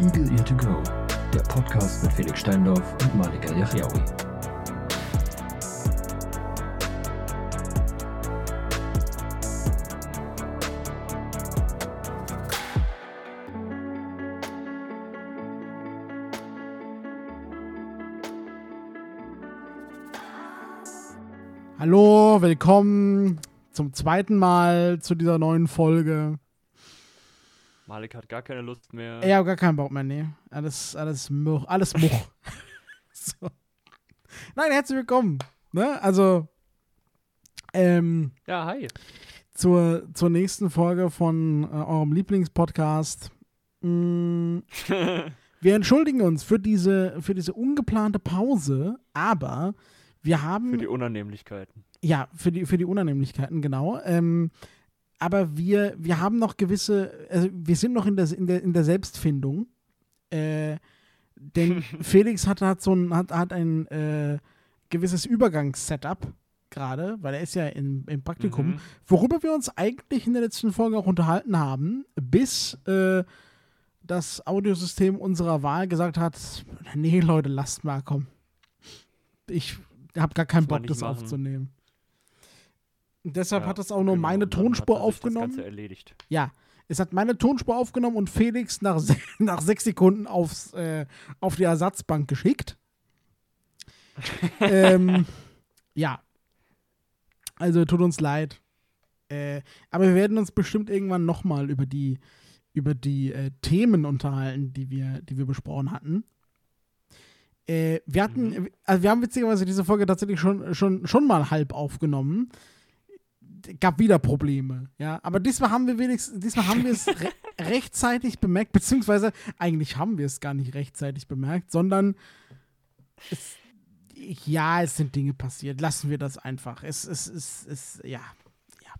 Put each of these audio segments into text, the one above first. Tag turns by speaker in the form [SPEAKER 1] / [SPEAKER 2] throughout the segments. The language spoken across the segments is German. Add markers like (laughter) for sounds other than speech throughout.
[SPEAKER 1] Eagle Ear to Go, der Podcast mit Felix Steindorf und Malika Yachiaoui.
[SPEAKER 2] Hallo, willkommen zum zweiten Mal zu dieser neuen Folge.
[SPEAKER 3] Malik hat gar keine Lust mehr.
[SPEAKER 2] Habe gar keinen Bock mehr, nee. Alles, alles Much, alles Much. (laughs) so. Nein, herzlich willkommen. Ne? Also, ähm,
[SPEAKER 3] Ja, hi.
[SPEAKER 2] zur, zur nächsten Folge von äh, eurem Lieblingspodcast. Mm, (laughs) wir entschuldigen uns für diese, für diese ungeplante Pause, aber wir haben.
[SPEAKER 3] Für die Unannehmlichkeiten.
[SPEAKER 2] Ja, für die, für die Unannehmlichkeiten, genau. Ähm, aber wir, wir haben noch gewisse, also wir sind noch in der, in der, in der Selbstfindung. Äh, denn (laughs) Felix hat, hat so ein, hat, hat ein äh, gewisses Übergangssetup gerade, weil er ist ja in, im Praktikum,
[SPEAKER 3] Mhm.
[SPEAKER 2] worüber wir uns eigentlich in der letzten Folge auch unterhalten haben, bis äh, das Audiosystem unserer Wahl gesagt hat, nee Leute, lasst mal, komm. Ich habe gar keinen Bock, das
[SPEAKER 3] machen.
[SPEAKER 2] aufzunehmen. Und deshalb
[SPEAKER 3] Ja,
[SPEAKER 2] hat das auch nur
[SPEAKER 3] genau.
[SPEAKER 2] meine Tonspur
[SPEAKER 3] sich Das
[SPEAKER 2] aufgenommen.
[SPEAKER 3] Ganze erledigt.
[SPEAKER 2] Ja, es hat meine Tonspur aufgenommen und Felix nach, se (laughs) nach sechs Sekunden aufs, äh, auf die Ersatzbank geschickt. (laughs) ähm, ja. Also tut uns leid. Äh, aber wir werden uns bestimmt irgendwann nochmal über die, über die äh, Themen unterhalten, die wir, die wir besprochen hatten. Äh, wir hatten,
[SPEAKER 3] Mhm.
[SPEAKER 2] also wir haben witzigerweise diese Folge tatsächlich schon, schon, schon mal halb aufgenommen. Gab wieder Probleme, ja. Aber diesmal haben wir wenigstens, diesmal haben wir es re (laughs) rechtzeitig bemerkt, beziehungsweise eigentlich haben wir es gar nicht rechtzeitig bemerkt, sondern es, ja, es sind Dinge passiert. Lassen wir das einfach. Es, es, es, es, ja, ja.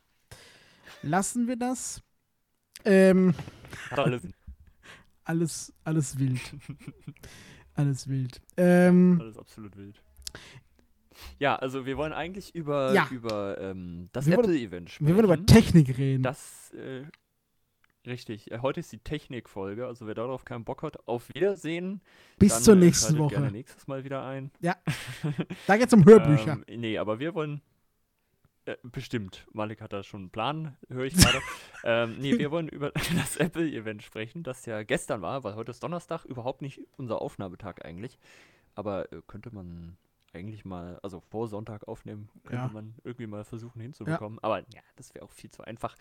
[SPEAKER 2] Lassen wir das. Ähm,
[SPEAKER 3] alles. (laughs)
[SPEAKER 2] alles, alles wild. alles wild. Ähm,
[SPEAKER 3] alles absolut wild. Ja, also wir wollen eigentlich über,
[SPEAKER 2] Ja.
[SPEAKER 3] über ähm, das Apple-Event sprechen.
[SPEAKER 2] wir wollen über Technik reden.
[SPEAKER 3] Das, äh, richtig. Äh, heute ist die Technik-Folge, also wer darauf keinen Bock hat, auf Wiedersehen.
[SPEAKER 2] Bis
[SPEAKER 3] Dann,
[SPEAKER 2] zur
[SPEAKER 3] äh,
[SPEAKER 2] nächsten
[SPEAKER 3] gerne
[SPEAKER 2] Woche.
[SPEAKER 3] nächstes Mal wieder ein. (laughs)
[SPEAKER 2] Da geht's um Hörbücher.
[SPEAKER 3] Ähm, nee, aber wir wollen. Äh, bestimmt. Malik hat da schon einen Plan, höre ich gerade. (laughs) ähm, nee, wir wollen über (laughs) das Apple-Event sprechen, das ja gestern war, weil heute ist Donnerstag, überhaupt nicht unser Aufnahmetag eigentlich. Aber äh, könnte man eigentlich mal, also vor Sonntag aufnehmen, könnte
[SPEAKER 2] Ja.
[SPEAKER 3] man irgendwie mal versuchen hinzubekommen. Aber ja, das wäre auch viel zu einfach.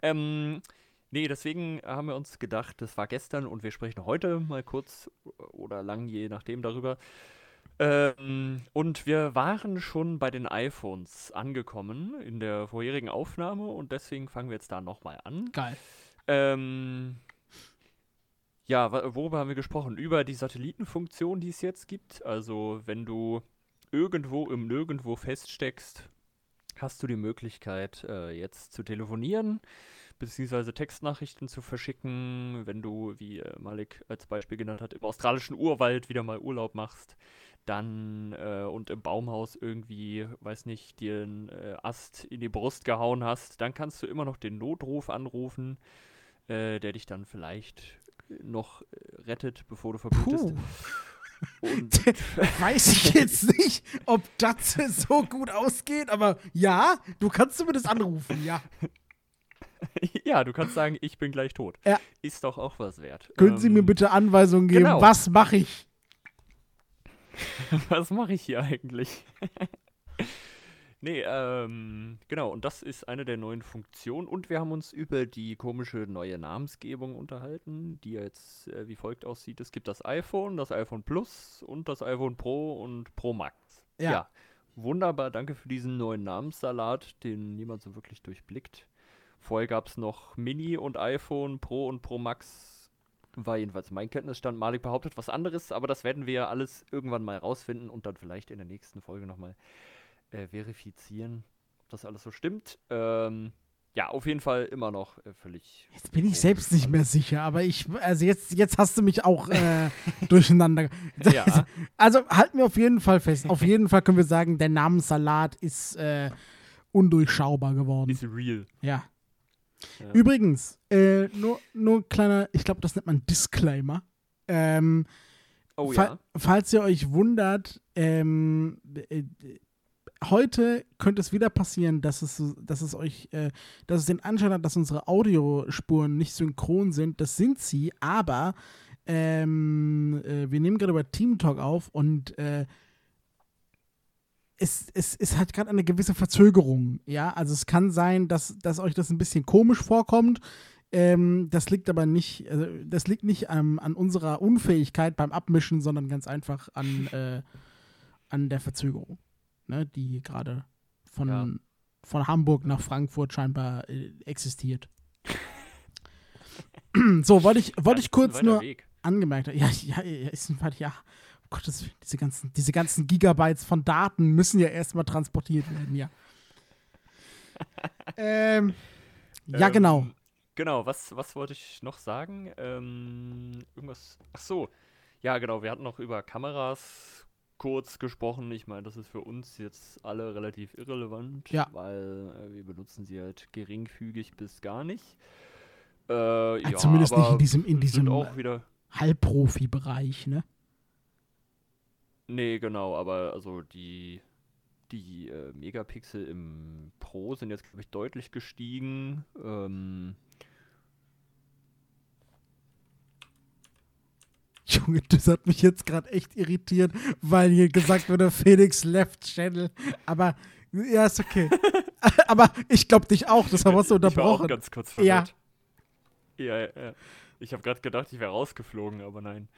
[SPEAKER 3] Ähm, nee, deswegen haben wir uns gedacht, das war gestern und wir sprechen heute mal kurz oder lang, je nachdem darüber. Ähm, und wir waren schon bei den iPhones angekommen in der vorherigen Aufnahme und deswegen fangen wir jetzt da nochmal an.
[SPEAKER 2] Geil.
[SPEAKER 3] Ähm, ja, worüber haben wir gesprochen? Über die Satellitenfunktion, die es jetzt gibt. Also, wenn du irgendwo im Nirgendwo feststeckst, hast du die Möglichkeit, äh, jetzt zu telefonieren, beziehungsweise Textnachrichten zu verschicken, wenn du, wie äh, Malik als Beispiel genannt hat, im australischen Urwald wieder mal Urlaub machst, dann äh, und im Baumhaus irgendwie, weiß nicht, dir einen äh, Ast in die Brust gehauen hast, dann kannst du immer noch den Notruf anrufen, äh, der dich dann vielleicht noch rettet, bevor du verblutest.
[SPEAKER 2] Puh. (laughs) Weiß ich jetzt nicht, ob das so gut ausgeht, aber ja, du kannst zumindest anrufen, ja. (laughs)
[SPEAKER 3] ja, du kannst sagen, ich bin gleich tot.
[SPEAKER 2] Ja.
[SPEAKER 3] Ist doch auch was wert.
[SPEAKER 2] Können Sie mir
[SPEAKER 3] Ähm,
[SPEAKER 2] bitte Anweisungen geben?
[SPEAKER 3] genau.
[SPEAKER 2] Was mache ich? (laughs)
[SPEAKER 3] Was mache ich hier eigentlich? Nee, ähm, genau, und das ist eine der neuen Funktionen. Und wir haben uns über die komische neue Namensgebung unterhalten, die jetzt äh, wie folgt aussieht. Es gibt das iPhone, das iPhone Plus und das iPhone Pro und Pro Max.
[SPEAKER 2] Ja.
[SPEAKER 3] wunderbar, danke für diesen neuen Namenssalat, den niemand so wirklich durchblickt. Vorher gab es noch Mini und iPhone, Pro und Pro Max. War jedenfalls mein Kenntnisstand. Malik behauptet was anderes, aber das werden wir ja alles irgendwann mal rausfinden und dann vielleicht in der nächsten Folge nochmal äh, verifizieren, ob das alles so stimmt. Ähm, ja, auf jeden Fall immer noch äh, völlig.
[SPEAKER 2] Jetzt bin ich selbst nicht mehr sicher, aber ich, also jetzt, jetzt hast du mich auch äh, (laughs) durcheinander.
[SPEAKER 3] Ja, (laughs)
[SPEAKER 2] Also halten wir auf jeden Fall fest. Auf (laughs) jeden Fall können wir sagen, der Namenssalat ist äh, undurchschaubar geworden.
[SPEAKER 3] ist real.
[SPEAKER 2] Ja.
[SPEAKER 3] Ja.
[SPEAKER 2] Übrigens, äh, nur, nur kleiner, ich glaube, das nennt man Disclaimer. Ähm,
[SPEAKER 3] Oh
[SPEAKER 2] fa
[SPEAKER 3] ja.
[SPEAKER 2] Falls ihr euch wundert, ähm, äh, heute könnte es wieder passieren, dass es, dass es euch, äh, dass es den Anschein hat, dass unsere Audiospuren nicht synchron sind. Das sind sie, aber ähm, äh, wir nehmen gerade über Team Talk auf und äh, es, es, es hat gerade eine gewisse Verzögerung, ja. Also es kann sein, dass, dass euch das ein bisschen komisch vorkommt. Ähm, das liegt aber nicht, also das liegt nicht ähm, an unserer Unfähigkeit beim Abmischen, sondern ganz einfach an, äh, an der Verzögerung, ne, die gerade von,
[SPEAKER 3] Ja.
[SPEAKER 2] von Hamburg nach Frankfurt scheinbar äh, existiert. (clears throat) so, wollte ich, wollte
[SPEAKER 3] Ja,
[SPEAKER 2] ich kurz nur
[SPEAKER 3] Weg.
[SPEAKER 2] angemerkt haben. Ja, ja, ja, ist ein Fall, ja. Um Gottes Willen, diese ganzen, diese ganzen Gigabytes von Daten müssen ja erstmal transportiert werden, ja. (laughs) ähm, ja,
[SPEAKER 3] Ähm,
[SPEAKER 2] genau.
[SPEAKER 3] Genau, was, was wollte ich noch sagen? Ähm, irgendwas. Ach so. Ja, genau, wir hatten noch über Kameras kurz gesprochen. Ich meine, das ist für uns jetzt alle relativ irrelevant,
[SPEAKER 2] Ja.
[SPEAKER 3] weil äh, wir benutzen sie halt geringfügig bis gar nicht. Äh, ja,
[SPEAKER 2] zumindest nicht in diesem- in diesem,
[SPEAKER 3] auch wieder.
[SPEAKER 2] Halbprofi-Bereich, ne?
[SPEAKER 3] Nee, genau, aber also die, die äh, Megapixel im Pro sind jetzt, glaube ich, deutlich gestiegen. Ähm, (laughs)
[SPEAKER 2] Junge, das hat mich jetzt gerade echt irritiert, weil hier gesagt wurde, Felix left Channel. Aber ja, ist okay. (laughs) Aber ich glaube dich auch, das haben wir so
[SPEAKER 3] Ich war auch
[SPEAKER 2] unterbrochen.
[SPEAKER 3] ganz kurz
[SPEAKER 2] Ja.
[SPEAKER 3] verwirrt. Ja, ja, ja. Ich habe gerade gedacht, ich wäre rausgeflogen, aber nein.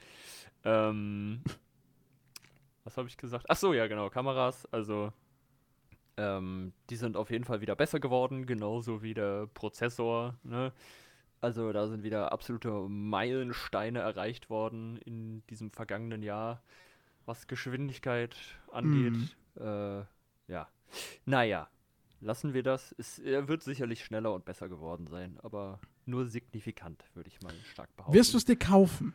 [SPEAKER 3] Ähm, was habe ich gesagt? Ach so, ja, genau, Kameras. Also, ähm, die sind auf jeden Fall wieder besser geworden, genauso wie der Prozessor. Ne? Also, da sind wieder absolute Meilensteine erreicht worden in diesem vergangenen Jahr, was Geschwindigkeit angeht. Äh, ja. Naja, lassen wir das. Es, er wird sicherlich schneller und besser geworden sein, aber nur signifikant, würde ich mal stark behaupten.
[SPEAKER 2] Wirst du es dir kaufen?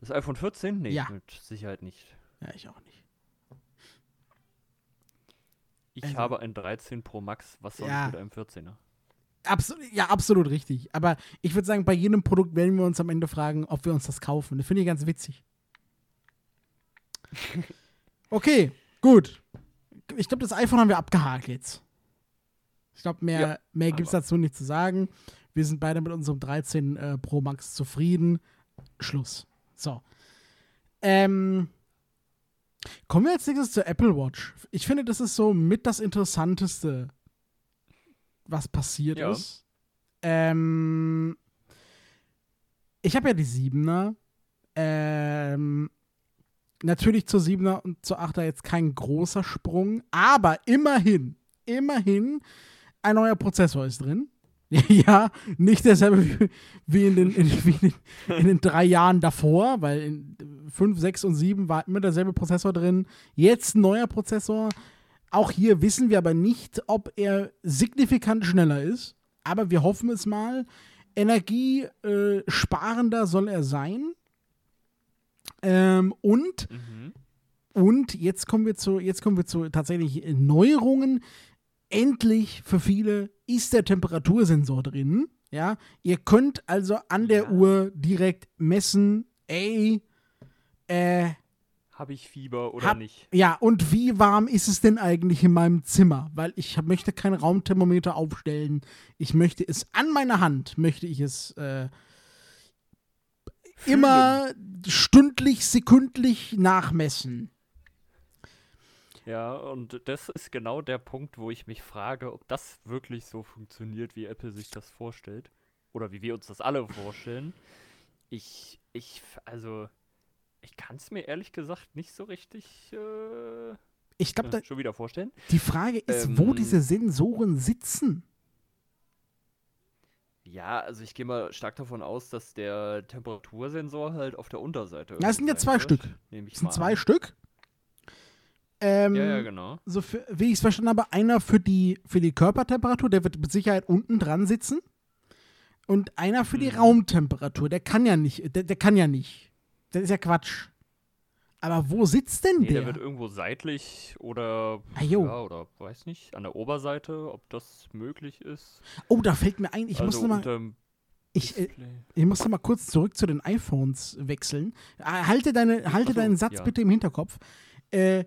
[SPEAKER 3] das iPhone 14? Nee,
[SPEAKER 2] Ja.
[SPEAKER 3] mit Sicherheit nicht.
[SPEAKER 2] Ja, ich auch nicht.
[SPEAKER 3] Ich
[SPEAKER 2] Also-
[SPEAKER 3] habe ein 13 Pro Max, was sonst
[SPEAKER 2] Ja.
[SPEAKER 3] mit einem 14er?
[SPEAKER 2] Absolut, ja, absolut richtig. Aber ich würde sagen, bei jedem Produkt werden wir uns am Ende fragen, ob wir uns das kaufen. Das finde ich ganz witzig. (laughs) Okay, gut. Ich glaube, das iPhone haben wir abgehakt jetzt. Ich glaube, mehr,
[SPEAKER 3] Ja,
[SPEAKER 2] mehr gibt es dazu nicht zu sagen. Wir sind beide mit unserem 13 äh, Pro Max zufrieden. Schluss. So. Ähm, kommen wir als nächstes zur Apple Watch. Ich finde, das ist so mit das Interessanteste, was passiert
[SPEAKER 3] Ja.
[SPEAKER 2] ist. Ähm, ich habe ja die 7er. Ähm, natürlich zur 7er und zur 8er jetzt kein großer Sprung, aber immerhin, immerhin ein neuer Prozessor ist drin. (laughs) ja, nicht derselbe wie, wie, in, den, in, wie in, den, in den drei Jahren davor, weil in 5, 6 und 7 war immer derselbe Prozessor drin. Jetzt ein neuer Prozessor. Auch hier wissen wir aber nicht, ob er signifikant schneller ist. Aber wir hoffen es mal. Energiesparender soll er sein. Ähm, und
[SPEAKER 3] Mhm.
[SPEAKER 2] und jetzt kommen wir zu, jetzt kommen wir zu tatsächlich Neuerungen. Endlich für viele ist der Temperatursensor drin. Ja, ihr könnt also an der
[SPEAKER 3] Ja.
[SPEAKER 2] Uhr direkt messen, ey, äh,
[SPEAKER 3] Habe ich Fieber oder
[SPEAKER 2] Hab-
[SPEAKER 3] nicht?
[SPEAKER 2] ja, und wie warm ist es denn eigentlich in meinem Zimmer? Weil ich hab, möchte kein Raumthermometer aufstellen. Ich möchte es an meiner Hand, möchte ich es äh, immer stündlich, sekündlich nachmessen.
[SPEAKER 3] Ja, und das ist genau der Punkt, wo ich mich frage, ob das wirklich so funktioniert, wie Apple sich das vorstellt. Oder wie wir uns das alle vorstellen. Ich, ich, also, ich kann es mir ehrlich gesagt nicht so richtig äh,
[SPEAKER 2] Ich glaube,
[SPEAKER 3] äh, schon wieder vorstellen.
[SPEAKER 2] die Frage ist, wo
[SPEAKER 3] Ähm,
[SPEAKER 2] diese Sensoren sitzen.
[SPEAKER 3] Ja, also ich gehe mal stark davon aus, dass der Temperatursensor halt auf der Unterseite.
[SPEAKER 2] Ja, es sind ja zwei
[SPEAKER 3] wird,
[SPEAKER 2] Stück. Es sind zwei
[SPEAKER 3] an.
[SPEAKER 2] Stück. Ähm,
[SPEAKER 3] Ja, ja, genau.
[SPEAKER 2] so für, wie ich es verstanden habe, einer für die, für die Körpertemperatur, der wird mit Sicherheit unten dran sitzen. Und einer für die
[SPEAKER 3] Mhm.
[SPEAKER 2] Raumtemperatur, der kann ja nicht, der, der kann ja nicht. Das ist ja Quatsch. Aber wo sitzt denn
[SPEAKER 3] Nee, der
[SPEAKER 2] der?
[SPEAKER 3] wird irgendwo seitlich oder,
[SPEAKER 2] Ah,
[SPEAKER 3] ja, oder weiß nicht, an der Oberseite, ob das möglich ist.
[SPEAKER 2] oh, da fällt mir ein, ich
[SPEAKER 3] also
[SPEAKER 2] muss mal, Ich, äh, ich muss mal kurz zurück zu den iPhones wechseln. Äh, Halte, deine, halte
[SPEAKER 3] so,
[SPEAKER 2] deinen Satz
[SPEAKER 3] ja.
[SPEAKER 2] bitte im Hinterkopf. Äh,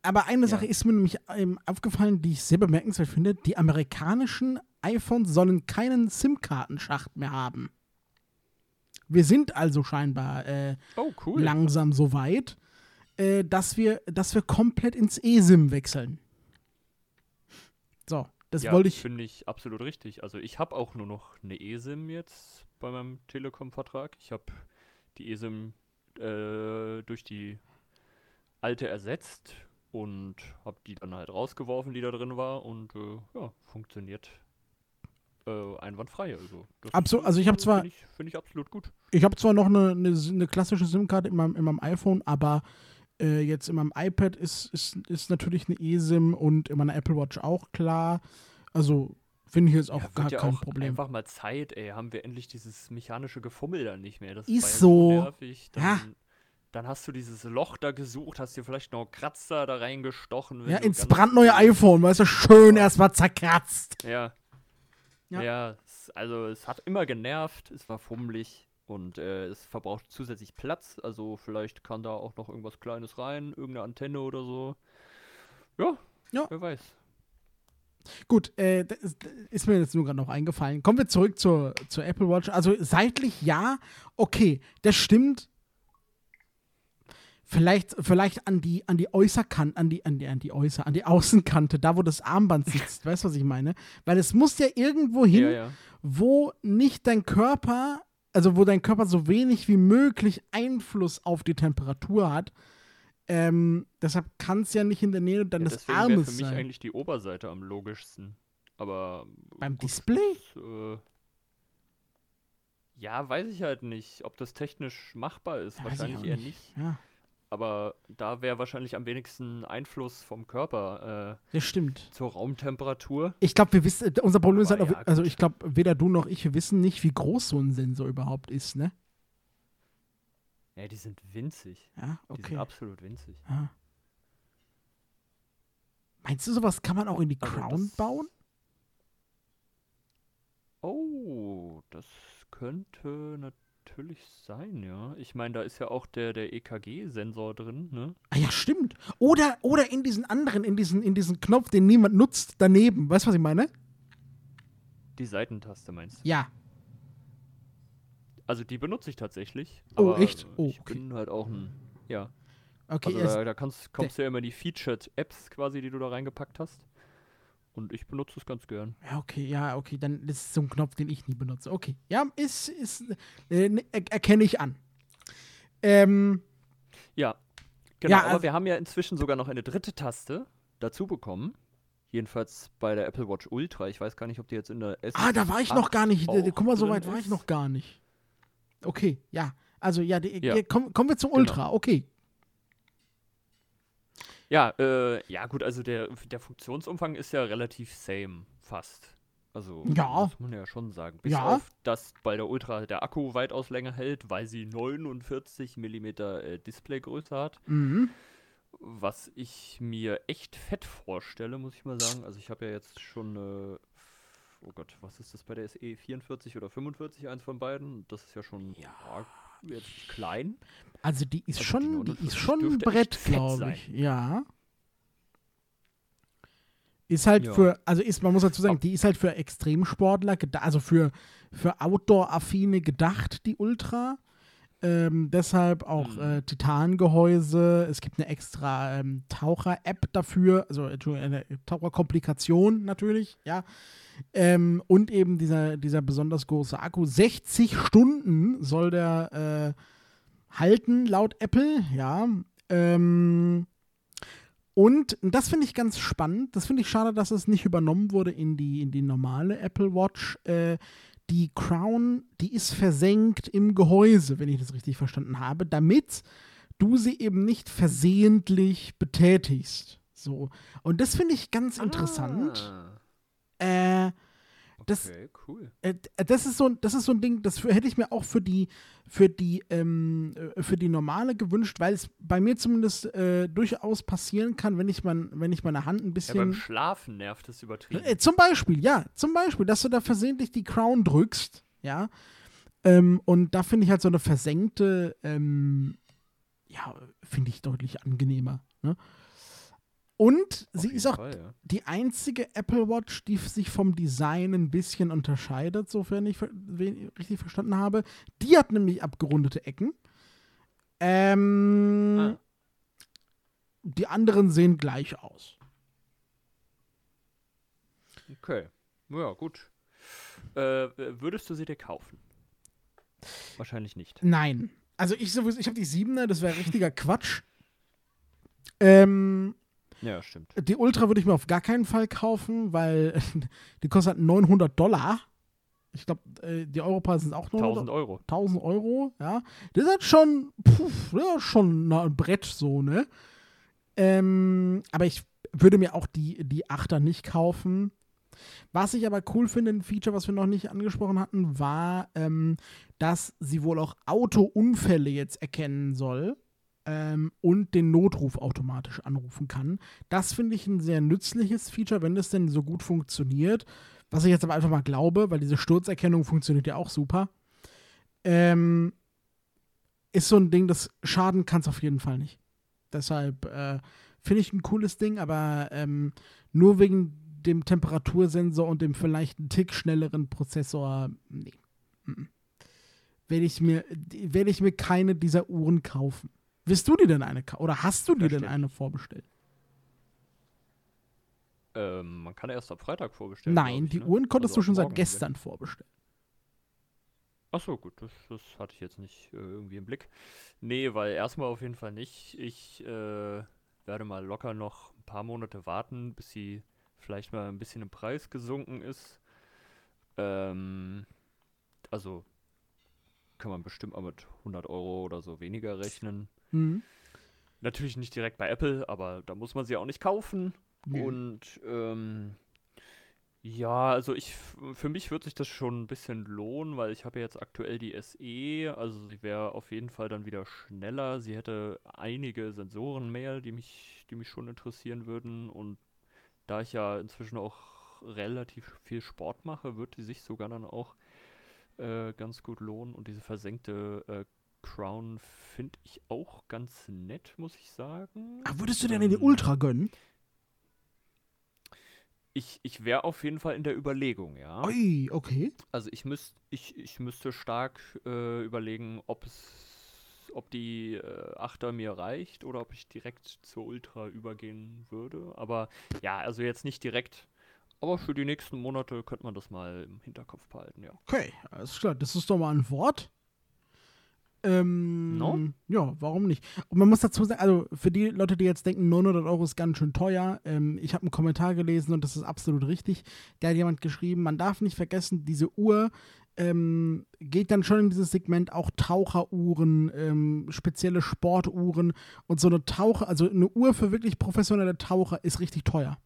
[SPEAKER 2] aber eine
[SPEAKER 3] Ja.
[SPEAKER 2] Sache ist mir nämlich ähm, aufgefallen, die ich sehr bemerkenswert finde. Die amerikanischen iPhones sollen keinen SIM-Kartenschacht mehr haben. Wir sind also scheinbar äh,
[SPEAKER 3] Oh, cool.
[SPEAKER 2] langsam so weit, äh, dass, wir, dass wir komplett ins eSIM wechseln. So, das
[SPEAKER 3] ja,
[SPEAKER 2] wollte ich.
[SPEAKER 3] Finde ich absolut richtig. Also ich habe auch nur noch eine eSIM jetzt bei meinem Telekom-Vertrag. Ich habe die eSIM äh, durch die alte ersetzt und habe die dann halt rausgeworfen, die da drin war und äh, ja, funktioniert äh, einwandfrei. Also,
[SPEAKER 2] Absolut, also ich hab zwar-
[SPEAKER 3] Finde ich, find ich absolut gut.
[SPEAKER 2] Ich habe zwar noch eine, eine, eine klassische SIM-Karte in meinem, in meinem iPhone, aber äh, jetzt in meinem iPad ist, ist, ist natürlich eine eSIM und in meiner Apple Watch auch klar. Also finde ich jetzt auch
[SPEAKER 3] ja,
[SPEAKER 2] gar
[SPEAKER 3] ja
[SPEAKER 2] kein
[SPEAKER 3] auch
[SPEAKER 2] Problem.
[SPEAKER 3] einfach mal Zeit, ey. Haben wir endlich dieses mechanische Gefummel dann nicht mehr. Das
[SPEAKER 2] Ist
[SPEAKER 3] ja
[SPEAKER 2] so.
[SPEAKER 3] nervig. Dann,
[SPEAKER 2] Ja.
[SPEAKER 3] dann hast du dieses Loch da gesucht, hast dir vielleicht noch Kratzer da reingestochen.
[SPEAKER 2] Ja, ins brandneue iPhone, weißt du, schön erstmal zerkratzt.
[SPEAKER 3] Ja.
[SPEAKER 2] Ja.
[SPEAKER 3] Ja, es, also es hat immer genervt, es war fummelig und äh, es verbraucht zusätzlich Platz. Also vielleicht kann da auch noch irgendwas Kleines rein, irgendeine Antenne oder so. Ja,
[SPEAKER 2] Ja.
[SPEAKER 3] wer weiß.
[SPEAKER 2] Gut, äh, ist, ist mir jetzt nur gerade noch eingefallen. Kommen wir zurück zur, zur Apple Watch. Also seitlich ja, okay, das stimmt. Vielleicht, vielleicht an die, an die Äußerkante, an die, an die, an die Äußer, an die Außenkante, da wo das Armband (laughs) sitzt, weißt du, was ich meine? Weil es muss ja irgendwo hin,
[SPEAKER 3] Ja, ja.
[SPEAKER 2] wo nicht dein Körper, also wo dein Körper so wenig wie möglich Einfluss auf die Temperatur hat. Ähm, deshalb kann es ja nicht in der Nähe
[SPEAKER 3] ja
[SPEAKER 2] deines
[SPEAKER 3] wäre
[SPEAKER 2] Armes
[SPEAKER 3] für mich
[SPEAKER 2] sein.
[SPEAKER 3] eigentlich die Oberseite am logischsten. Aber
[SPEAKER 2] Beim
[SPEAKER 3] gut,
[SPEAKER 2] Display?
[SPEAKER 3] das, äh, ja, weiß ich halt nicht, ob das technisch machbar ist.
[SPEAKER 2] Ja,
[SPEAKER 3] wahrscheinlich eher
[SPEAKER 2] nicht.
[SPEAKER 3] nicht.
[SPEAKER 2] Ja,
[SPEAKER 3] Aber da wäre wahrscheinlich am wenigsten Einfluss vom Körper
[SPEAKER 2] das stimmt.
[SPEAKER 3] äh, zur Raumtemperatur.
[SPEAKER 2] Ich glaube, wir wissen, äh, unser Problem ist halt
[SPEAKER 3] Aber
[SPEAKER 2] auch,
[SPEAKER 3] ja,
[SPEAKER 2] also ich glaube, weder du noch ich, wir wissen nicht, wie groß so ein Sensor überhaupt ist, ne?
[SPEAKER 3] Ja, die sind winzig.
[SPEAKER 2] Ja,
[SPEAKER 3] Die sind
[SPEAKER 2] okay.
[SPEAKER 3] absolut winzig.
[SPEAKER 2] Ja. Meinst du, sowas kann man auch in die
[SPEAKER 3] Also
[SPEAKER 2] Crown bauen?
[SPEAKER 3] Oh, das könnte natürlich sein, ja. Ich meine, da ist ja auch der, der EKG-Sensor drin, ne?
[SPEAKER 2] Ah ja, stimmt. Oder, oder in diesen anderen, in diesen, in diesen Knopf, den niemand nutzt, daneben. Weißt du, was ich meine?
[SPEAKER 3] Die Seitentaste meinst du?
[SPEAKER 2] Ja.
[SPEAKER 3] Also die benutze ich tatsächlich.
[SPEAKER 2] Oh, echt? Oh,
[SPEAKER 3] ich
[SPEAKER 2] okay.
[SPEAKER 3] bin halt auch ein, ja.
[SPEAKER 2] Okay,
[SPEAKER 3] Also da, da kannst, kommst du ja immer die Featured-Apps quasi, die du da reingepackt hast. Und ich benutze es ganz gern.
[SPEAKER 2] ja, okay, ja, okay, dann ist es so ein Knopf, den ich nie benutze. Okay, ja, ist, ist, äh, ne, er, erkenne ich an. Ähm,
[SPEAKER 3] Ja, genau.
[SPEAKER 2] Ja,
[SPEAKER 3] aber
[SPEAKER 2] also-
[SPEAKER 3] wir haben ja inzwischen sogar noch eine dritte Taste dazu bekommen. Jedenfalls bei der Apple Watch Ultra. Ich weiß gar nicht, ob die jetzt in der S.
[SPEAKER 2] ah, da war ich noch gar nicht. Guck mal, so weit war ich noch gar nicht. Okay, ja. Also, ja, die,
[SPEAKER 3] Ja.
[SPEAKER 2] komm, kommen wir zum
[SPEAKER 3] Genau.
[SPEAKER 2] Ultra. Okay.
[SPEAKER 3] Ja, äh, ja gut, also der, der Funktionsumfang ist ja relativ same, fast. Also
[SPEAKER 2] Ja.
[SPEAKER 3] muss man ja schon sagen. Bis
[SPEAKER 2] Ja.
[SPEAKER 3] auf, dass bei der Ultra der Akku weitaus länger hält, weil sie 49 mm äh, Displaygröße hat.
[SPEAKER 2] Mhm.
[SPEAKER 3] Was ich mir echt fett vorstelle, muss ich mal sagen. Also ich habe ja jetzt schon, äh, oh Gott, was ist das bei der SE? 44 oder 45, eins von beiden. Das ist ja schon ja. Jetzt klein.
[SPEAKER 2] Also, die ist
[SPEAKER 3] Also die
[SPEAKER 2] schon, die
[SPEAKER 3] 49
[SPEAKER 2] ist schon ein Brett, glaube ich. Ja. Ist halt
[SPEAKER 3] Ja.
[SPEAKER 2] für, also ist, man muss dazu sagen, die ist halt für Extremsportler, also für, für Outdoor-Affine gedacht, die Ultra. Ähm, deshalb auch
[SPEAKER 3] Mhm.
[SPEAKER 2] äh, Titangehäuse. Es gibt eine extra ähm, Taucher-App dafür, also Entschuldigung, eine Taucherkomplikation natürlich, ja. Ähm, und eben dieser, dieser besonders große Akku. 60 Stunden soll der äh, halten, laut Apple, ja. Ähm, und das finde ich ganz spannend. Das finde ich schade, dass es nicht übernommen wurde in die, in die normale Apple Watch. Äh, die Crown, die ist versenkt im Gehäuse, wenn ich das richtig verstanden habe, damit du sie eben nicht versehentlich betätigst. So. Und das finde ich ganz interessant.
[SPEAKER 3] Ah,
[SPEAKER 2] Äh, das-
[SPEAKER 3] okay, cool.
[SPEAKER 2] äh, das ist so, ein- das ist so ein Ding, das für, hätte ich mir auch für die, für die, ähm, äh, für die normale gewünscht, weil es bei mir zumindest äh, durchaus passieren kann, wenn ich, mein, wenn ich meine Hand ein
[SPEAKER 3] Ja, beim
[SPEAKER 2] bisschen.
[SPEAKER 3] Schlafen nervt es übertrieben.
[SPEAKER 2] äh, zum Beispiel, ja, zum Beispiel, dass du da versehentlich die Crown drückst, ja. Ähm, und da finde ich halt so eine versenkte, ähm, ja, finde ich deutlich angenehmer. Ne? Und
[SPEAKER 3] Auf
[SPEAKER 2] sie ist auch
[SPEAKER 3] Fall, ja.
[SPEAKER 2] die einzige Apple Watch, die sich vom Design ein bisschen unterscheidet, sofern ich richtig verstanden habe. Die hat nämlich abgerundete Ecken. Ähm,
[SPEAKER 3] Ah.
[SPEAKER 2] Die anderen sehen gleich aus.
[SPEAKER 3] Okay. Ja, gut. Äh, würdest du sie dir kaufen? Wahrscheinlich nicht.
[SPEAKER 2] Nein. Also ich sowieso, ich habe die 7er, das wäre richtiger (laughs) Quatsch. Ähm,
[SPEAKER 3] Ja, stimmt.
[SPEAKER 2] die Ultra würde ich mir auf gar keinen Fall kaufen, weil (laughs) die kostet 900 Dollar. Ich glaube, äh, die Europreise sind auch 900
[SPEAKER 3] 1000 Euro.
[SPEAKER 2] 1000 Euro, ja. Das ist halt schon, puh, ja, schon ein Brett so, ne? Ähm, aber ich würde mir auch die, die 8er nicht kaufen. Was ich aber cool finde, ein Feature, was wir noch nicht angesprochen hatten, war, ähm, dass sie wohl auch Autounfälle jetzt erkennen soll ähm, und den Notruf automatisch anrufen kann. Das finde ich ein sehr nützliches Feature, wenn das denn so gut funktioniert. Was ich jetzt aber einfach mal glaube, weil diese Sturzerkennung funktioniert ja auch super. Ähm, ist so ein Ding, das schaden kann es auf jeden Fall nicht. Deshalb äh, finde ich ein cooles Ding, aber ähm, nur wegen dem Temperatursensor und dem vielleicht einen Tick schnelleren Prozessor, nee. Werde ich, mir, werde ich mir keine dieser Uhren kaufen. Willst du dir denn eine? Oder hast du dir denn eine vorbestellt?
[SPEAKER 3] Ähm, man kann erst ab Freitag vorbestellen.
[SPEAKER 2] Nein,
[SPEAKER 3] ich,
[SPEAKER 2] die
[SPEAKER 3] ne?
[SPEAKER 2] Uhren konntest
[SPEAKER 3] Also
[SPEAKER 2] du schon seit gestern vorbestellen.
[SPEAKER 3] Ach so, gut, das, das hatte ich jetzt nicht äh, irgendwie im Blick. Nee, weil erstmal auf jeden Fall nicht. Ich äh, werde mal locker noch ein paar Monate warten, bis sie vielleicht mal ein bisschen im Preis gesunken ist. Ähm, also kann man bestimmt mal mit 100 Euro oder so weniger rechnen.
[SPEAKER 2] Mhm.
[SPEAKER 3] Natürlich nicht direkt bei Apple, aber da muss man sie auch nicht kaufen.
[SPEAKER 2] Nö.
[SPEAKER 3] Und ähm, ja, also ich, für mich wird sich das schon ein bisschen lohnen, weil ich habe ja jetzt aktuell die SE, also sie wäre auf jeden Fall dann wieder schneller. Sie hätte einige Sensoren mehr, die mich, die mich schon interessieren würden. Und da ich ja inzwischen auch relativ viel Sport mache, wird die sich sogar dann auch äh, ganz gut lohnen. Und diese versenkte äh, Crown finde ich auch ganz nett, muss ich sagen.
[SPEAKER 2] Ach, würdest du denn die
[SPEAKER 3] Ähm,
[SPEAKER 2] Ultra gönnen?
[SPEAKER 3] Ich, ich wäre auf jeden Fall in der Überlegung, ja.
[SPEAKER 2] Ui, okay.
[SPEAKER 3] Also ich müsst, ich, ich müsste stark äh, überlegen, ob es, ob die äh, Achter mir reicht oder ob ich direkt zur Ultra übergehen würde. Aber ja, also jetzt nicht direkt. Aber für die nächsten Monate könnte man das mal im Hinterkopf behalten, ja.
[SPEAKER 2] Okay, alles klar. Das ist doch mal ein Wort. Ähm,
[SPEAKER 3] No?
[SPEAKER 2] Ja, warum nicht? Und man muss dazu sagen, also für die Leute, die jetzt denken, 900 Euro ist ganz schön teuer, ähm, ich habe einen Kommentar gelesen und das ist absolut richtig. Da hat jemand geschrieben, man darf nicht vergessen, diese Uhr ähm, geht dann schon in dieses Segment auch Taucheruhren, ähm, spezielle Sportuhren und so eine Taucher, also eine Uhr für wirklich professionelle Taucher ist richtig teuer.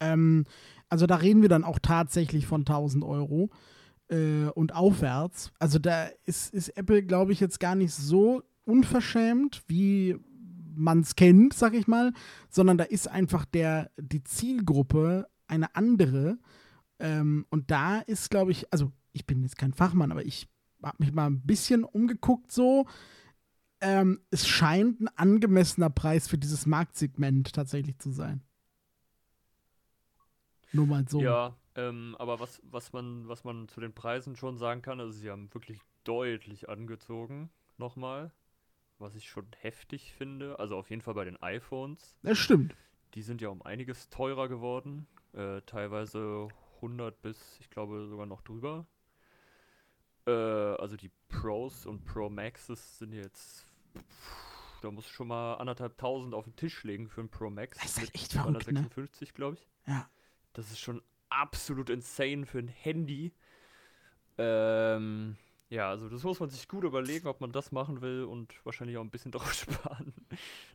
[SPEAKER 2] Ähm, also da reden wir dann auch tatsächlich von 1000 Euro äh, und aufwärts. Also da ist, ist Apple, glaube ich, jetzt gar nicht so unverschämt, wie man es kennt, sag ich mal, sondern da ist einfach der, die Zielgruppe eine andere. Ähm, und da ist, glaube ich, also ich bin jetzt kein Fachmann, aber ich habe mich mal ein bisschen umgeguckt so. Ähm, es scheint ein angemessener Preis für dieses Marktsegment tatsächlich zu sein. Nur mal so.
[SPEAKER 3] Ja, ähm, aber was, was man, was man zu den Preisen schon sagen kann, also sie haben wirklich deutlich angezogen, nochmal. Was ich schon heftig finde. Also auf jeden Fall bei den iPhones.
[SPEAKER 2] Das stimmt.
[SPEAKER 3] Die sind ja um einiges teurer geworden. Äh, teilweise 100 bis, ich glaube, sogar noch drüber. Äh, also die Pros und Pro Maxes sind jetzt. Da muss schon mal anderthalb tausend auf den Tisch legen für einen Pro Max.
[SPEAKER 2] Das ist halt echt verrückt, ne?
[SPEAKER 3] 256, glaube ich.
[SPEAKER 2] Ja.
[SPEAKER 3] Das ist schon absolut insane für ein Handy. Ähm, ja, also das muss man sich gut überlegen, ob man das machen will und wahrscheinlich auch ein bisschen (laughs) drauf sparen.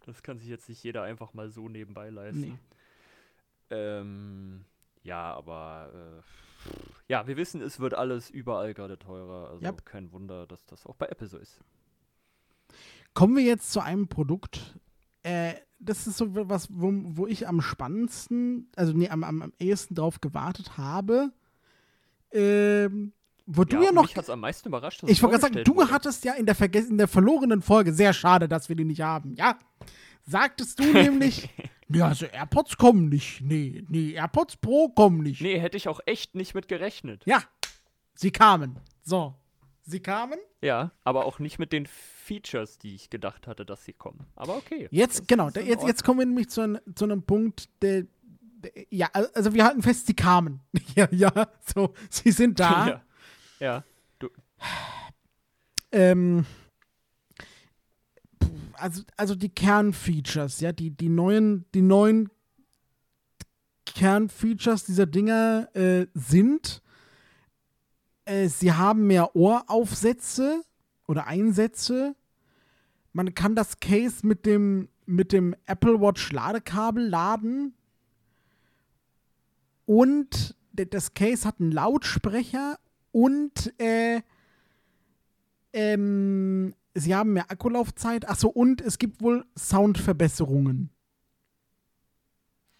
[SPEAKER 3] Das kann sich jetzt nicht jeder einfach mal so nebenbei leisten.
[SPEAKER 2] Nee.
[SPEAKER 3] Ähm, ja, aber äh, ja, wir wissen, es wird alles überall gerade teurer. Also
[SPEAKER 2] Yep.
[SPEAKER 3] kein Wunder, dass das auch bei Apple so ist.
[SPEAKER 2] Kommen wir jetzt zu einem Produkt. Äh, das ist so was, wo, wo ich am spannendsten, also nee, am, am, am ehesten drauf gewartet habe. Ähm, wo du
[SPEAKER 3] ja,
[SPEAKER 2] ja
[SPEAKER 3] und
[SPEAKER 2] noch.
[SPEAKER 3] Mich hat's am meisten überrascht. dass
[SPEAKER 2] Ich wollte gerade sagen, du
[SPEAKER 3] wurde.
[SPEAKER 2] hattest ja in der, verges- in der verlorenen Folge, sehr schade, dass wir die nicht haben, ja. Sagtest du (laughs) nämlich, ja, also AirPods kommen nicht. Nee, nee, AirPods Pro kommen nicht.
[SPEAKER 3] Nee, hätte ich auch echt nicht mit gerechnet.
[SPEAKER 2] Ja, sie kamen. So, sie kamen.
[SPEAKER 3] Ja, aber auch nicht mit den Features, die ich gedacht hatte, dass sie kommen. Aber okay.
[SPEAKER 2] Jetzt, genau, da, jetzt, jetzt kommen wir nämlich zu, ein, zu einem Punkt, der, der, ja, also wir halten fest, sie kamen. (laughs) ja, ja, so, sie sind da. (laughs)
[SPEAKER 3] Ja. ja. Du,
[SPEAKER 2] Ähm, also, also die Kernfeatures, ja, die, die neuen, die neuen Kernfeatures dieser Dinger äh, sind, äh, sie haben mehr Ohraufsätze oder Einsätze. Man kann das Case mit dem, mit dem Apple Watch Ladekabel laden. Und das Case hat einen Lautsprecher und äh, ähm, sie haben mehr Akkulaufzeit. Achso, und es gibt wohl Soundverbesserungen.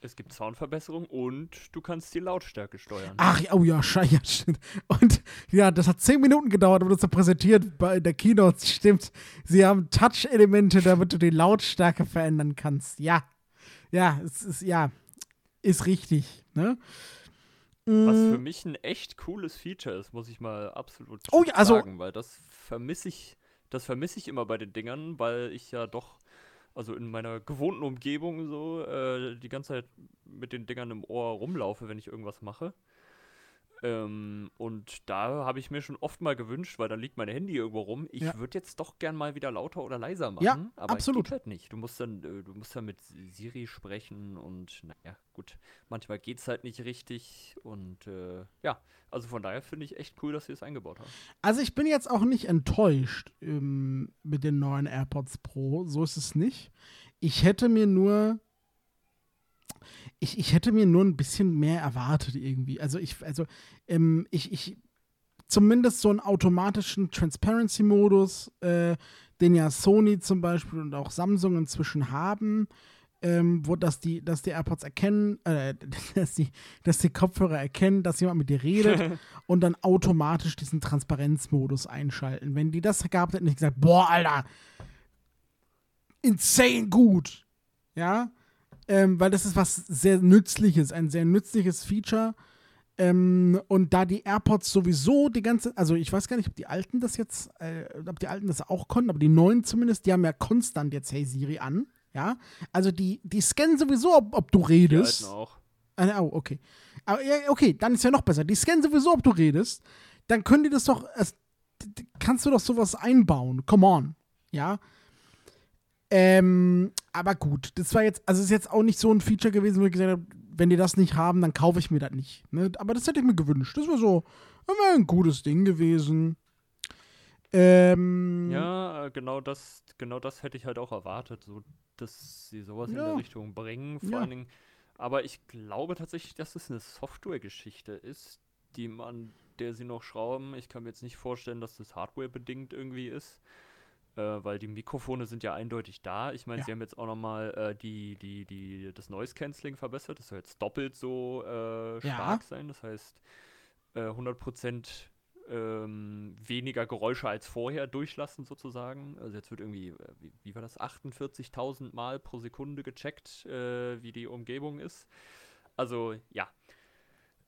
[SPEAKER 3] Es gibt Soundverbesserungen und du kannst die Lautstärke steuern.
[SPEAKER 2] Ach, ja, oh ja, scheiße, ja, stimmt. Und ja, das hat zehn Minuten gedauert, wurde das so präsentiert bei der Keynote. Stimmt. Sie haben Touch-Elemente, damit du die Lautstärke verändern kannst. Ja. Ja, es ist, ja, ist richtig, ne?
[SPEAKER 3] Was
[SPEAKER 2] Mm,
[SPEAKER 3] für mich ein echt cooles Feature ist, muss ich mal absolut
[SPEAKER 2] Oh ja, also-
[SPEAKER 3] sagen, weil das vermisse ich, das vermisse ich immer bei den Dingern, weil ich ja doch, also in meiner gewohnten Umgebung so, äh, die ganze Zeit mit den Dingern im Ohr rumlaufe, wenn ich irgendwas mache. Ähm, und da habe ich mir schon oft mal gewünscht, weil dann liegt mein Handy irgendwo rum. Ich
[SPEAKER 2] Ja.
[SPEAKER 3] würde jetzt doch gern mal wieder lauter oder leiser machen.
[SPEAKER 2] Ja,
[SPEAKER 3] aber
[SPEAKER 2] absolut.
[SPEAKER 3] Geht halt nicht. Du musst dann, äh, du musst dann mit Siri sprechen und naja, gut. Manchmal geht es halt nicht richtig. Und äh, ja, also von daher finde ich echt cool, dass sie es eingebaut haben.
[SPEAKER 2] Also ich bin jetzt auch nicht enttäuscht ähm, mit den neuen AirPods Pro. So ist es nicht. Ich hätte mir nur. Ich, ich hätte mir nur ein bisschen mehr erwartet irgendwie. Also ich, also, ähm, ich, ich, zumindest so einen automatischen Transparency-Modus, äh, den ja Sony zum Beispiel und auch Samsung inzwischen haben, ähm, wo dass die, dass die AirPods erkennen, äh, (laughs) dass die, dass die Kopfhörer erkennen, dass jemand mit dir redet (laughs) und dann automatisch diesen Transparenzmodus einschalten. Wenn die das gehabt hätten, hätte ich gesagt, boah, Alter, insane gut. Ja, ähm, weil das ist was sehr Nützliches, ein sehr nützliches Feature. Ähm, und da die AirPods sowieso die ganze, also ich weiß gar nicht, ob die alten das jetzt, äh, ob die alten das auch konnten, aber die neuen zumindest, die haben ja konstant jetzt Hey Siri an. Ja, also die, die scannen sowieso, ob, ob du
[SPEAKER 3] Die
[SPEAKER 2] redest.
[SPEAKER 3] alten auch.
[SPEAKER 2] Ah, oh, okay. Aber ja, okay, dann ist ja noch besser. Die scannen sowieso, ob du redest. Dann können die das doch. Es, kannst du doch sowas einbauen. Come on. Ja. Ähm, aber gut, das war jetzt, also ist jetzt auch nicht so ein Feature gewesen, wo ich gesagt habe, wenn die das nicht haben, dann kaufe ich mir das nicht. Ne? Aber das hätte ich mir gewünscht. Das wäre so wär ein gutes Ding gewesen. Ähm,
[SPEAKER 3] Ja, äh, genau das, genau das hätte ich halt auch erwartet, so dass sie sowas in
[SPEAKER 2] Ja.
[SPEAKER 3] der Richtung bringen. Vor
[SPEAKER 2] Ja.
[SPEAKER 3] allen Dingen, aber ich glaube tatsächlich, dass es eine Softwaregeschichte ist, die man, der sie noch schrauben. Ich kann mir jetzt nicht vorstellen, dass das Hardware-bedingt irgendwie ist. Äh, weil die Mikrofone sind ja eindeutig da. Ich meine,
[SPEAKER 2] Ja.
[SPEAKER 3] sie haben jetzt auch nochmal äh, die, die, die, das Noise Cancelling verbessert. Das soll jetzt doppelt so äh,
[SPEAKER 2] Ja.
[SPEAKER 3] stark sein. Das heißt, äh, 100% ähm, weniger Geräusche als vorher durchlassen sozusagen. Also jetzt wird irgendwie, äh, wie, wie war das, 48.000 Mal pro Sekunde gecheckt, äh, wie die Umgebung ist. Also ja.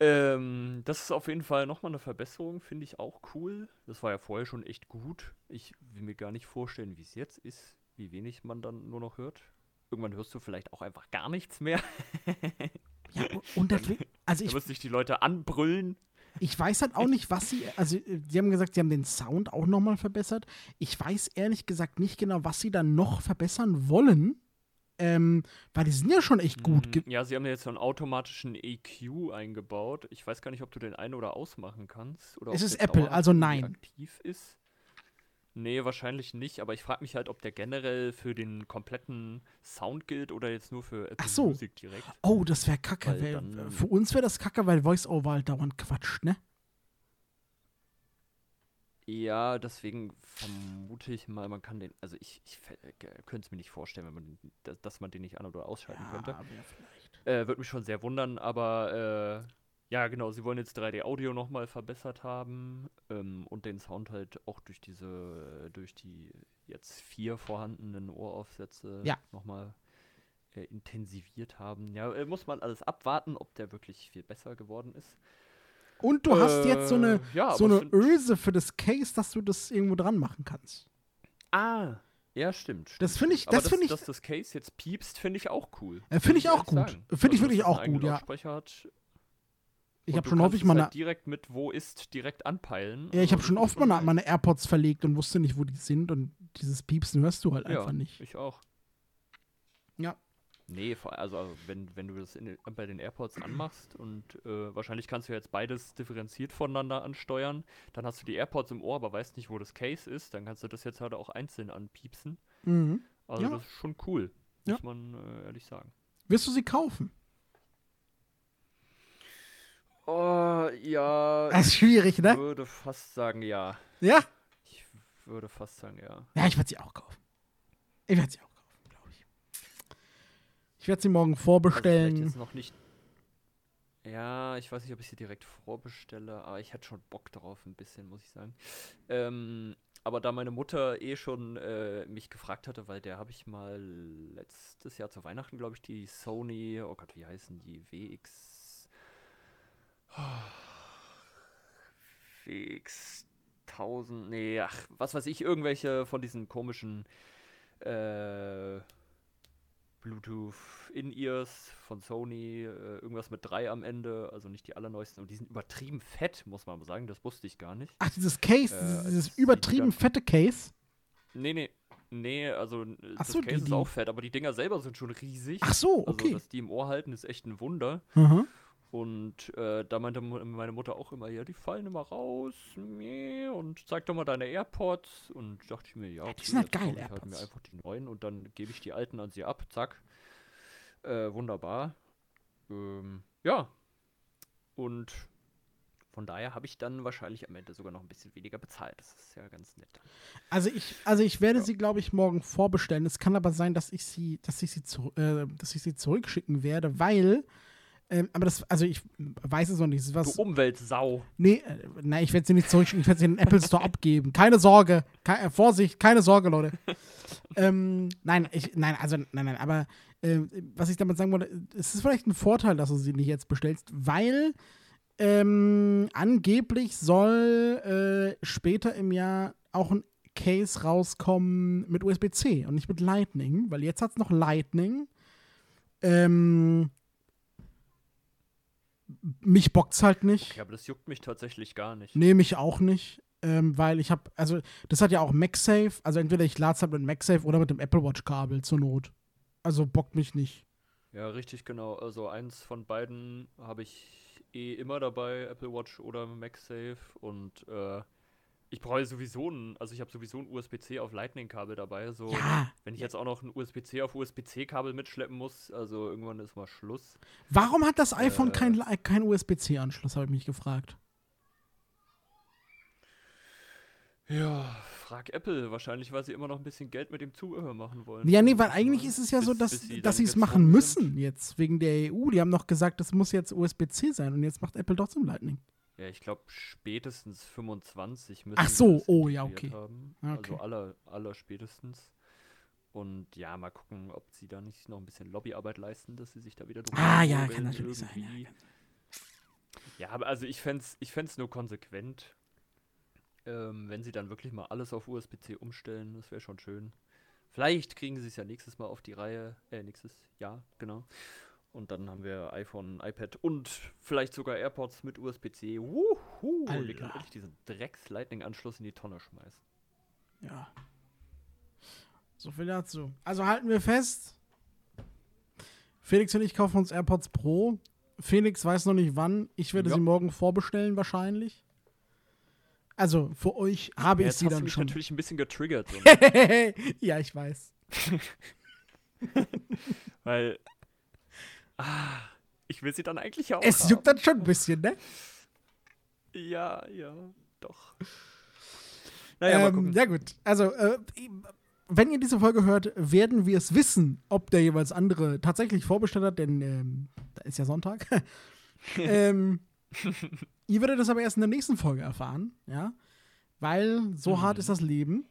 [SPEAKER 3] Ähm, das ist auf jeden Fall nochmal eine Verbesserung, finde ich auch cool. Das war ja vorher schon echt gut. Ich will mir gar nicht vorstellen, wie es jetzt ist, wie wenig man dann nur noch hört. Irgendwann hörst du vielleicht auch einfach gar nichts mehr. (laughs)
[SPEAKER 2] ja, und das, also
[SPEAKER 3] Da
[SPEAKER 2] ich,
[SPEAKER 3] müssen sich die Leute anbrüllen.
[SPEAKER 2] Ich weiß halt auch nicht, was sie, also äh, sie haben gesagt, sie haben den Sound auch nochmal verbessert. Ich weiß ehrlich gesagt nicht genau, was sie dann noch verbessern wollen. Ähm, weil die sind ja schon echt gut. ge-
[SPEAKER 3] Mm, Ja, sie haben ja jetzt so einen automatischen EQ eingebaut. Ich weiß gar nicht, ob du den ein- oder ausmachen kannst. Oder
[SPEAKER 2] Es ist Apple, also nein.
[SPEAKER 3] aktiv ist. Nee, wahrscheinlich nicht, aber ich frage mich halt, ob der generell für den kompletten Sound gilt oder jetzt nur für Apple
[SPEAKER 2] Ach so.
[SPEAKER 3] Music direkt.
[SPEAKER 2] Oh, das wäre kacke.
[SPEAKER 3] Weil dann-
[SPEAKER 2] für uns wäre das kacke, weil VoiceOver halt dauernd quatscht, ne?
[SPEAKER 3] Ja, deswegen vermute ich mal, man kann den, also ich, ich könnte es mir nicht vorstellen, wenn man, den- dass, man den nicht an- oder ausschalten könnte.
[SPEAKER 2] wär vielleicht.
[SPEAKER 3] Äh, Würde mich schon sehr wundern, aber äh, ja, genau, sie wollen jetzt 3D-Audio nochmal verbessert haben ähm, und den Sound halt auch durch diese, durch die jetzt vier vorhandenen Ohraufsätze
[SPEAKER 2] Ja.
[SPEAKER 3] nochmal äh, intensiviert haben. Ja, äh, muss man alles abwarten, ob der wirklich viel besser geworden ist.
[SPEAKER 2] Und du hast jetzt so eine,
[SPEAKER 3] Äh, ja,
[SPEAKER 2] so eine Öse für das Case, dass du das irgendwo dran machen kannst.
[SPEAKER 3] Ah, ja, stimmt.
[SPEAKER 2] Das
[SPEAKER 3] stimmt,
[SPEAKER 2] finde ich- das finde ich-
[SPEAKER 3] Dass das Case jetzt piepst, finde ich auch cool.
[SPEAKER 2] Äh, finde
[SPEAKER 3] Muss
[SPEAKER 2] ich auch
[SPEAKER 3] ehrlich
[SPEAKER 2] gut. Finde ich
[SPEAKER 3] Also,
[SPEAKER 2] wirklich auch gut, ja.
[SPEAKER 3] Lautsprecher hat.
[SPEAKER 2] Ich habe schon häufig meine,
[SPEAKER 3] halt direkt mit wo ist direkt anpeilen.
[SPEAKER 2] ja, ich
[SPEAKER 3] Also,
[SPEAKER 2] habe schon
[SPEAKER 3] das
[SPEAKER 2] oft meine, meine AirPods verlegt und wusste nicht, wo die sind und dieses Piepsen hörst du halt
[SPEAKER 3] ja,
[SPEAKER 2] einfach nicht.
[SPEAKER 3] Ich auch.
[SPEAKER 2] Ja.
[SPEAKER 3] Nee, vor- also wenn, wenn du das in, bei den AirPods anmachst und äh, wahrscheinlich kannst du jetzt beides differenziert voneinander ansteuern, dann hast du die AirPods im Ohr, aber weißt nicht, wo das Case ist, dann kannst du das jetzt halt auch einzeln anpiepsen.
[SPEAKER 2] Mhm.
[SPEAKER 3] Also
[SPEAKER 2] Ja.
[SPEAKER 3] das ist schon cool,
[SPEAKER 2] Ja.
[SPEAKER 3] muss man äh, ehrlich sagen.
[SPEAKER 2] Wirst du sie kaufen?
[SPEAKER 3] Oh, ja,
[SPEAKER 2] Das ist schwierig,
[SPEAKER 3] ich
[SPEAKER 2] ne?
[SPEAKER 3] würde fast sagen ja.
[SPEAKER 2] Ja?
[SPEAKER 3] Ich würde fast sagen ja.
[SPEAKER 2] Ja, ich werde sie auch kaufen. Ich werde sie auch ich. Ich werde sie morgen
[SPEAKER 3] Also
[SPEAKER 2] vorbestellen.
[SPEAKER 3] vielleicht jetzt noch nicht. Ja, ich weiß nicht, ob ich sie direkt vorbestelle, aber ich hätte schon Bock drauf, ein bisschen, muss ich sagen. Ähm, aber da meine Mutter eh schon äh, mich gefragt hatte, weil der habe ich mal letztes Jahr zu Weihnachten, glaube ich, die Sony, oh Gott, wie heißen die? WX. WX 1000, nee, ach, was weiß ich, irgendwelche von diesen komischen äh, Bluetooth In-Ears von Sony, äh, irgendwas mit 3 am Ende, also nicht die allerneuesten. Und die sind übertrieben fett, muss man sagen, das wusste ich gar nicht.
[SPEAKER 2] Ach, dieses Case,
[SPEAKER 3] Äh,
[SPEAKER 2] dieses, dieses
[SPEAKER 3] die
[SPEAKER 2] übertrieben fette Case.
[SPEAKER 3] Nee, nee, nee, also äh,
[SPEAKER 2] Ach
[SPEAKER 3] das
[SPEAKER 2] so,
[SPEAKER 3] Case
[SPEAKER 2] die-
[SPEAKER 3] ist
[SPEAKER 2] die-
[SPEAKER 3] auch fett, aber die Dinger selber sind schon riesig.
[SPEAKER 2] Ach so,
[SPEAKER 3] Also,
[SPEAKER 2] okay.
[SPEAKER 3] dass die im Ohr halten, ist echt ein Wunder.
[SPEAKER 2] Aha.
[SPEAKER 3] Und äh, da meinte meine Mutter auch immer, ja, die fallen immer raus. Nee, und zeig doch mal deine AirPods. Und dachte ich mir, ja, okay,
[SPEAKER 2] die sind halt geil,
[SPEAKER 3] ich halt mir
[SPEAKER 2] AirPods.
[SPEAKER 3] einfach die neuen und dann gebe ich die alten an sie ab. Zack. Äh, wunderbar. Ähm, ja. Und von daher habe ich dann wahrscheinlich am Ende sogar noch ein bisschen weniger bezahlt. Das ist ja ganz nett.
[SPEAKER 2] Also ich, also ich werde
[SPEAKER 3] Ja.
[SPEAKER 2] sie, glaube ich, morgen vorbestellen. Es kann aber sein, dass ich sie, dass ich sie, zu, äh, dass ich sie zurückschicken werde, weil, ähm, aber das, also ich weiß es noch nicht. Das was,
[SPEAKER 3] Du Umweltsau.
[SPEAKER 2] nee, äh, nein, ich werde sie nicht zurückschicken. Ich werde sie in den Apple Store abgeben. Keine Sorge, Ke äh, Vorsicht, keine Sorge, Leute. (laughs) ähm, nein, ich, nein, also nein, nein. Aber äh, was ich damit sagen wollte, es ist vielleicht ein Vorteil, dass du sie nicht jetzt bestellst, weil ähm, angeblich soll äh, später im Jahr auch ein Case rauskommen mit USB-C und nicht mit Lightning, weil jetzt hat es noch Lightning. Ähm, mich bockt's halt nicht.
[SPEAKER 3] Okay, aber das juckt mich tatsächlich gar nicht.
[SPEAKER 2] Nee, mich auch nicht. Ähm, weil ich habe, also das hat ja auch MagSafe, also entweder ich lade es halt mit MagSafe oder mit dem Apple Watch Kabel zur Not. Also bockt mich nicht.
[SPEAKER 3] Ja, richtig, genau. Also eins von beiden habe ich eh immer dabei, Apple Watch oder MagSafe. Und äh, ich brauche sowieso ein, also ich habe sowieso ein USB-C auf Lightning-Kabel dabei. So,
[SPEAKER 2] Ja.
[SPEAKER 3] wenn ich jetzt auch noch ein USB-C auf USB-C-Kabel mitschleppen muss, also irgendwann ist mal Schluss.
[SPEAKER 2] Warum hat das iPhone
[SPEAKER 3] Äh.
[SPEAKER 2] kein, Li- kein USB-C-Anschluss, habe ich mich gefragt.
[SPEAKER 3] Ja, frag Apple. Wahrscheinlich, weil sie immer noch ein bisschen Geld mit dem Zubehör machen wollen.
[SPEAKER 2] Ja, nee, weil
[SPEAKER 3] ich
[SPEAKER 2] eigentlich
[SPEAKER 3] mal.
[SPEAKER 2] ist es ja so,
[SPEAKER 3] Bis-
[SPEAKER 2] dass,
[SPEAKER 3] sie
[SPEAKER 2] dass
[SPEAKER 3] dann
[SPEAKER 2] sie es machen müssen
[SPEAKER 3] sind.
[SPEAKER 2] jetzt wegen der EU. Die haben noch gesagt, das muss jetzt USB-C sein und jetzt macht Apple trotzdem Lightning.
[SPEAKER 3] Ja, ich glaube spätestens 25 müssen
[SPEAKER 2] Ach
[SPEAKER 3] sie
[SPEAKER 2] so, oh, ja, okay.
[SPEAKER 3] Haben.
[SPEAKER 2] Ah, okay.
[SPEAKER 3] Also aller, aller spätestens. Und ja, mal gucken, ob sie da nicht noch ein bisschen Lobbyarbeit leisten, dass sie sich da wieder
[SPEAKER 2] Ah, ja, kann natürlich sein, ja,
[SPEAKER 3] irgendwie. Ja, aber also ich fände es ich fänd's nur konsequent, ähm, wenn sie dann wirklich mal alles auf USB-C umstellen. Das wäre schon schön. Vielleicht kriegen sie es ja nächstes Mal auf die Reihe, äh, nächstes Jahr, genau. Und dann haben wir iPhone, iPad und vielleicht sogar AirPods mit USB-C. Wuhu! Und wir können endlich diesen Drecks-Lightning-Anschluss in die Tonne schmeißen.
[SPEAKER 2] Ja. So viel dazu. Also halten wir fest. Felix und ich kaufen uns AirPods Pro. Felix weiß noch nicht wann. Ich werde
[SPEAKER 3] Ja.
[SPEAKER 2] sie morgen vorbestellen wahrscheinlich. Also für euch habe ich
[SPEAKER 3] Jetzt
[SPEAKER 2] sie
[SPEAKER 3] hast du
[SPEAKER 2] dann
[SPEAKER 3] mich
[SPEAKER 2] schon.
[SPEAKER 3] natürlich ein bisschen getriggert. So, (laughs) ne?
[SPEAKER 2] ja, ich weiß. (laughs)
[SPEAKER 3] Weil. Ah, ich will sie dann eigentlich ja auch.
[SPEAKER 2] Es
[SPEAKER 3] haben.
[SPEAKER 2] juckt dann schon ein bisschen, ne?
[SPEAKER 3] Ja, ja, doch. Naja, mal
[SPEAKER 2] ähm,
[SPEAKER 3] gucken.
[SPEAKER 2] ja gut. Also äh, wenn ihr diese Folge hört, werden wir es wissen, ob der jeweils andere tatsächlich vorbestellt hat, denn ähm, da ist ja Sonntag. (laughs) ähm, Ihr werdet das aber erst in der nächsten Folge erfahren, ja. Weil so
[SPEAKER 3] Mhm.
[SPEAKER 2] hart ist das Leben.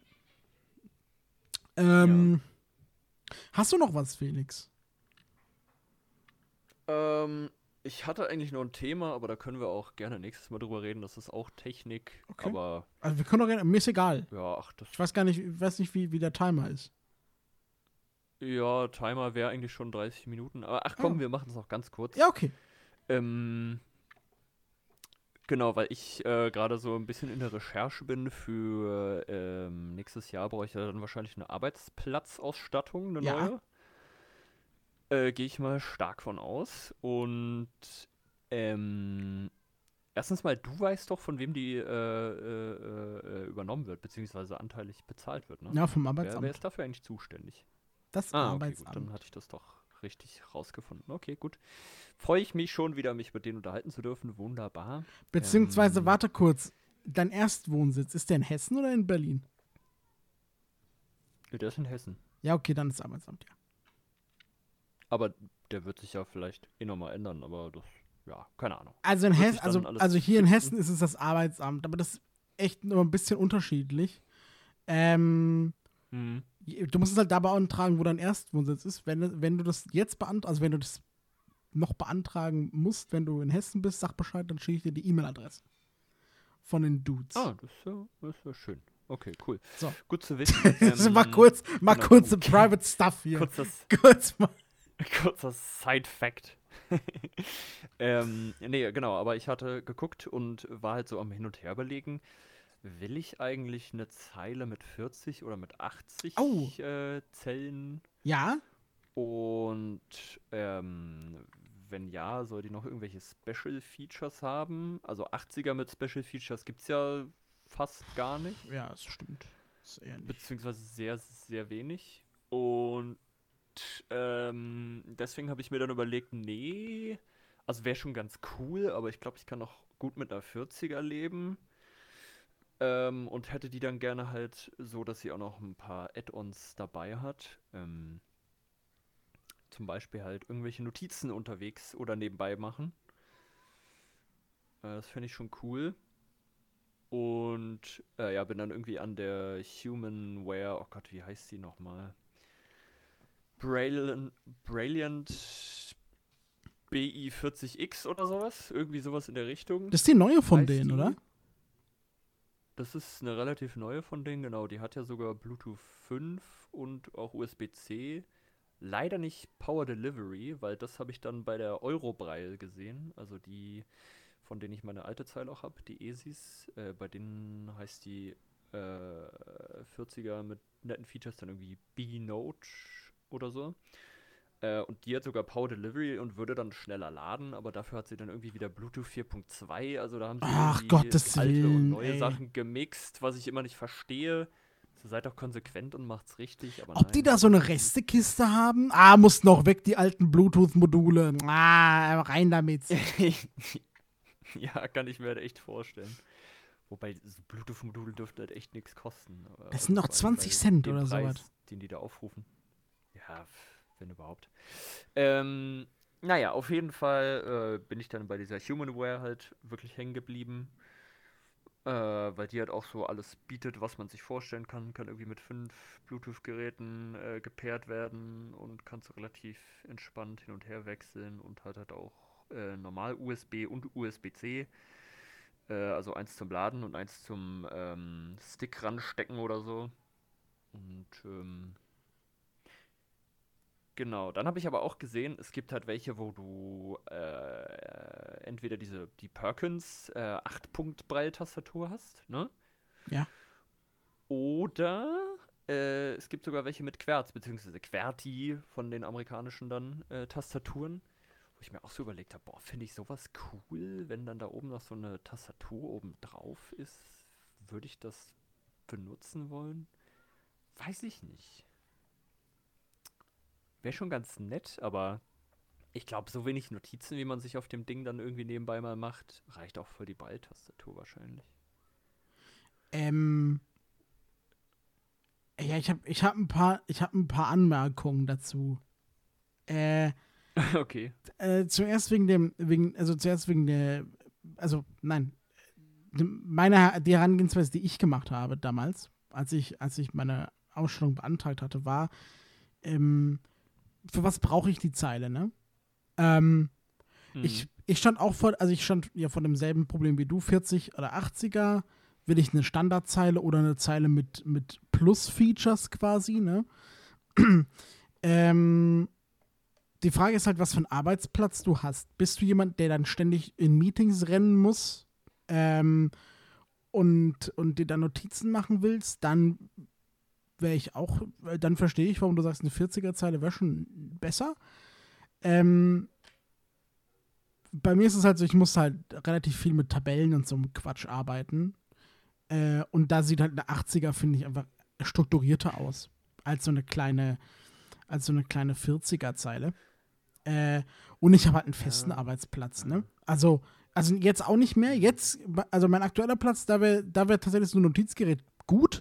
[SPEAKER 2] Ähm, Hast du noch was, Felix?
[SPEAKER 3] Ähm, ich hatte eigentlich noch ein Thema, aber da können wir auch gerne nächstes Mal drüber reden. Das ist auch Technik.
[SPEAKER 2] Okay.
[SPEAKER 3] Aber
[SPEAKER 2] Also wir können doch gerne, mir ist egal.
[SPEAKER 3] ja, ach, das.
[SPEAKER 2] Ich weiß gar nicht, ich weiß nicht, wie, wie der Timer ist.
[SPEAKER 3] Ja, Timer wäre eigentlich schon 30 Minuten. Aber ach komm,
[SPEAKER 2] Ah.
[SPEAKER 3] wir machen es noch ganz kurz.
[SPEAKER 2] Ja, okay.
[SPEAKER 3] Ähm, genau, weil ich äh, gerade so ein bisschen in der Recherche bin für ähm, nächstes Jahr brauche ich ja dann wahrscheinlich eine Arbeitsplatzausstattung, eine
[SPEAKER 2] Ja.
[SPEAKER 3] neue. Äh, Gehe ich mal stark von aus. Und ähm, erstens mal, du weißt doch, von wem die äh, äh, äh, übernommen wird, beziehungsweise anteilig bezahlt wird, ne?
[SPEAKER 2] Ja, vom
[SPEAKER 3] Wer,
[SPEAKER 2] Arbeitsamt.
[SPEAKER 3] wer ist dafür eigentlich zuständig?
[SPEAKER 2] das
[SPEAKER 3] Ah, okay, gut,
[SPEAKER 2] Arbeitsamt.
[SPEAKER 3] dann hatte ich das doch richtig rausgefunden. Okay, gut. Freue ich mich schon wieder, mich mit denen unterhalten zu dürfen. Wunderbar.
[SPEAKER 2] Beziehungsweise,
[SPEAKER 3] Ähm.
[SPEAKER 2] warte kurz. Dein Erstwohnsitz, ist der in Hessen oder in Berlin?
[SPEAKER 3] Der ist in Hessen.
[SPEAKER 2] Ja, okay, dann ist Arbeitsamt, ja.
[SPEAKER 3] Aber der wird sich ja vielleicht eh nochmal ändern, aber das, ja, keine Ahnung.
[SPEAKER 2] Also in Hessen, also, also hier in
[SPEAKER 3] finden.
[SPEAKER 2] Hessen ist es das Arbeitsamt, aber das ist echt nur ein bisschen unterschiedlich. Ähm, du musst es halt da beantragen, wo dein Erstwohnsitz ist. Wenn, du- wenn du das jetzt beantragst, also wenn du das noch beantragen musst, wenn du in Hessen bist, sag Bescheid, dann schicke ich dir die E-Mail-Adresse von den Dudes.
[SPEAKER 3] Ah, das ist, ja, das ist ja schön. Okay, cool.
[SPEAKER 2] So.
[SPEAKER 3] Gut zu (laughs) wissen.
[SPEAKER 2] das
[SPEAKER 3] Ähm,
[SPEAKER 2] war kurz, mal
[SPEAKER 3] genau,
[SPEAKER 2] kurze
[SPEAKER 3] okay.
[SPEAKER 2] Private Stuff hier.
[SPEAKER 3] Kurzes,
[SPEAKER 2] Kurz mal.
[SPEAKER 3] Kurzer Side-Fact. (laughs) ähm, nee, genau, aber ich hatte geguckt und war halt so am Hin und Her überlegen, will ich eigentlich eine Zeile mit 40 oder mit 80
[SPEAKER 2] Au.
[SPEAKER 3] äh, Zellen
[SPEAKER 2] Ja,
[SPEAKER 3] Und ähm, wenn ja, soll die noch irgendwelche Special Features haben? Also 80er mit Special Features gibt es ja fast gar nicht,
[SPEAKER 2] ja, das stimmt. Das
[SPEAKER 3] beziehungsweise sehr, sehr wenig. Und ähm, deswegen habe ich mir dann überlegt, nee, also wäre schon ganz cool, aber ich glaube, ich kann auch gut mit einer 40er leben. Ähm, und hätte die dann gerne halt so, dass sie auch noch ein paar Add-ons dabei hat. Ähm, zum Beispiel halt irgendwelche Notizen unterwegs oder nebenbei machen. Äh, das fände ich schon cool. Und äh, ja, bin dann irgendwie an der Humanware, oh Gott, wie heißt die nochmal? Brilliant, Brilliant BI40X oder sowas. Irgendwie sowas in der Richtung.
[SPEAKER 2] Das ist die neue von
[SPEAKER 3] heißt
[SPEAKER 2] denen,
[SPEAKER 3] die.
[SPEAKER 2] oder?
[SPEAKER 3] Das ist eine relativ neue von denen, genau. Die hat ja sogar Bluetooth 5 und auch USB-C. Leider nicht Power Delivery, weil das habe ich dann bei der Eurobraille gesehen. Also die, von denen ich meine alte Zeile auch habe, die ESIs. Äh, bei denen heißt die äh, 40er mit netten Features dann irgendwie B-Note oder so. Äh, und die hat sogar Power Delivery und würde dann schneller laden, aber dafür hat sie dann irgendwie wieder Bluetooth 4.2. Also da haben sie
[SPEAKER 2] Ach, Gottes
[SPEAKER 3] alte
[SPEAKER 2] Willen,
[SPEAKER 3] und neue
[SPEAKER 2] ey.
[SPEAKER 3] Sachen gemixt, was ich immer nicht verstehe. So seid doch konsequent und macht's richtig. Aber
[SPEAKER 2] Ob die
[SPEAKER 3] nein,
[SPEAKER 2] da so eine Restekiste haben? Ah, muss noch weg, die alten Bluetooth-Module. Ah, rein damit. (laughs)
[SPEAKER 3] ja, kann ich mir halt echt vorstellen. Wobei so Bluetooth-Module dürften halt echt nichts kosten.
[SPEAKER 2] Das sind
[SPEAKER 3] allem
[SPEAKER 2] 20
[SPEAKER 3] bei
[SPEAKER 2] Cent oder sowas.
[SPEAKER 3] Den die da aufrufen. Ja, wenn überhaupt. Ähm, naja, auf jeden Fall äh, bin ich dann bei dieser Humanware halt wirklich hängen geblieben. Äh, weil die halt auch so alles bietet, was man sich vorstellen kann. Kann irgendwie mit fünf Bluetooth-Geräten äh, gepaart werden und kannst relativ entspannt hin und her wechseln und hat halt auch äh, normal USB und USB-C. Äh, also eins zum Laden und eins zum ähm, Stick ranstecken oder so. Und ähm, genau, dann habe ich aber auch gesehen, es gibt halt welche, wo du äh, entweder diese die Perkins äh, 8-Punkt-Braille-Tastatur hast, ne?
[SPEAKER 2] Ja.
[SPEAKER 3] Oder äh, es gibt sogar welche mit Querz, beziehungsweise QWERTY von den amerikanischen dann äh, Tastaturen. Wo ich mir auch so überlegt habe, boah, finde ich sowas cool, wenn dann da oben noch so eine Tastatur oben drauf ist. Würde ich das benutzen wollen? Weiß ich nicht. Wäre schon ganz nett, aber ich glaube, so wenig Notizen, wie man sich auf dem Ding dann irgendwie nebenbei mal macht, reicht auch für die Ball-Tastatur wahrscheinlich.
[SPEAKER 2] Ähm. Ja, ich habe ich hab ein, paar- ich hab ein paar Anmerkungen dazu. Äh, (laughs)
[SPEAKER 3] okay.
[SPEAKER 2] äh, zuerst wegen dem, wegen, also zuerst wegen der also nein, meine, die Herangehensweise, die ich gemacht habe damals, als ich, als ich meine Ausstellung beantragt hatte, war, ähm, für was brauche ich die Zeile, ne? Ähm,
[SPEAKER 3] Mhm.
[SPEAKER 2] ich, ich stand auch vor, also ich stand ja vor demselben Problem wie du, 40 oder 80er. Will ich eine Standardzeile oder eine Zeile mit, mit Plus-Features quasi, ne? (clears throat) ähm, die Frage ist halt, was für einen Arbeitsplatz du hast. Bist du jemand, der dann ständig in Meetings rennen muss ähm, und, und dir dann Notizen machen willst, dann wäre ich auch, äh, dann verstehe ich, warum du sagst, eine 40er-Zeile wäre schon besser. Ähm, bei mir ist es halt so, ich muss halt relativ viel mit Tabellen und so einem Quatsch arbeiten. Äh, und da sieht halt eine 80er, finde ich, einfach strukturierter aus. Als so eine kleine, als so eine kleine 40er-Zeile. Äh, und ich habe halt einen festen
[SPEAKER 3] Ja.
[SPEAKER 2] Arbeitsplatz, ne? Also, also jetzt auch nicht mehr. Jetzt, also mein aktueller Platz, da wäre da wär tatsächlich so ein Notizgerät gut.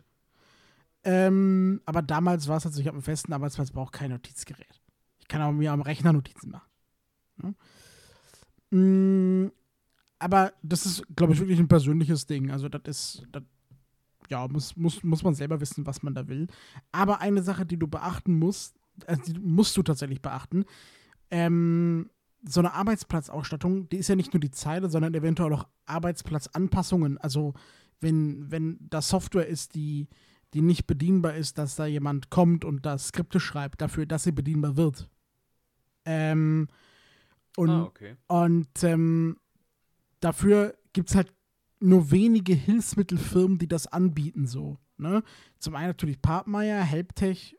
[SPEAKER 2] Ähm, aber damals war es halt so, ich habe einen festen Arbeitsplatz, brauche kein Notizgerät. Ich kann auch mir am Rechner Notizen machen. Ne? Mm, aber das ist, glaube ich, wirklich ein persönliches Ding. Also, das ist, das, ja, muss, muss, muss man selber wissen, was man da will. Aber eine Sache, die du beachten musst, also die musst du tatsächlich beachten, ähm, so eine Arbeitsplatzausstattung, die ist ja nicht nur die Zeile, sondern eventuell auch Arbeitsplatzanpassungen. Also, wenn, wenn da Software ist, die, die nicht bedienbar ist, dass da jemand kommt und da Skripte schreibt dafür, dass sie bedienbar wird. Ähm, und
[SPEAKER 3] ah, okay.
[SPEAKER 2] und ähm, dafür gibt es halt nur wenige Hilfsmittelfirmen, die das anbieten, so. Ne? Zum einen natürlich Partmeier, Helptech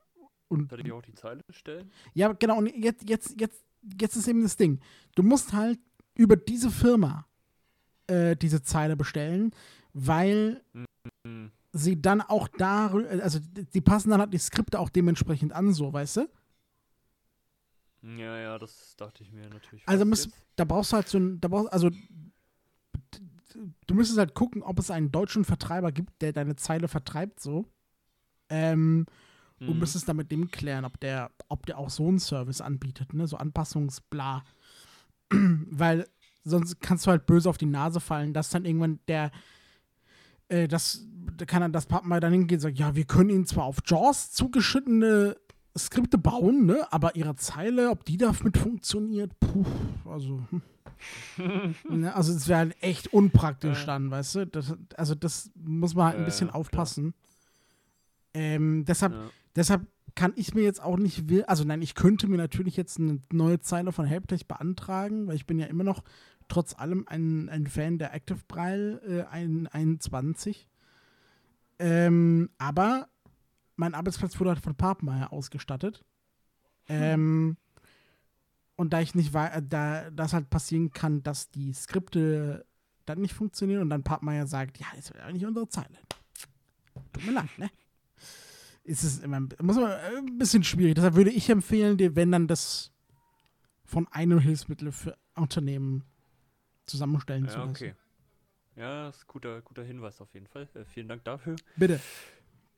[SPEAKER 2] und.
[SPEAKER 3] Soll ich auch die Zeile stellen?
[SPEAKER 2] Ja, genau, und jetzt, jetzt, jetzt, jetzt ist eben das Ding. Du musst halt über diese Firma äh, diese Zeile bestellen, weil
[SPEAKER 3] Hm.
[SPEAKER 2] Sie dann auch da, also die passen dann halt die Skripte auch dementsprechend an, so, weißt du?
[SPEAKER 3] Ja, ja, das dachte ich mir natürlich.
[SPEAKER 2] Also
[SPEAKER 3] jetzt.
[SPEAKER 2] da brauchst du halt so ein, da brauchst, also du müsstest halt gucken, ob es einen deutschen Vertreiber gibt, der deine Zeile vertreibt, so. Ähm, und
[SPEAKER 3] Mhm.
[SPEAKER 2] müsstest dann mit dem klären, ob der, ob der auch so einen Service anbietet, ne, so Anpassungsbla. (clears throat) Weil sonst kannst du halt böse auf die Nase fallen, dass dann irgendwann der, äh, das, da kann dann das Pappenmeier dann hingehen und sagen, ja, wir können ihnen zwar auf JAWS zugeschnittene Skripte bauen, ne, aber ihre Zeile, ob die damit funktioniert, puh, also, hm. (laughs) Ne, also es wäre halt echt unpraktisch
[SPEAKER 3] Ja.
[SPEAKER 2] dann, weißt du? Das, also das muss man halt ein bisschen
[SPEAKER 3] ja,
[SPEAKER 2] aufpassen. Ähm, deshalb,
[SPEAKER 3] Ja.
[SPEAKER 2] deshalb kann ich mir jetzt auch nicht will, also nein, ich könnte mir natürlich jetzt eine neue Zeile von Helptech beantragen, weil ich bin ja immer noch trotz allem ein, ein Fan der Active Braille äh, ein- 21. Ähm, aber mein Arbeitsplatz wurde halt von Papmeier ausgestattet. Ähm, und da ich nicht weiß, da das halt passieren kann, dass die Skripte dann nicht funktionieren und dann Papmeier sagt, ja, das ist ja nicht unsere Zeile. Tut mir leid, ne? Ist es immer muss man, äh, ein bisschen schwierig. Deshalb würde ich empfehlen, dir, wenn dann das von einem Hilfsmittel für Unternehmen zusammenstellen zu
[SPEAKER 3] Ja,
[SPEAKER 2] lassen.
[SPEAKER 3] okay. Ja, das ist guter, guter Hinweis auf jeden Fall. Äh, vielen Dank dafür.
[SPEAKER 2] Bitte.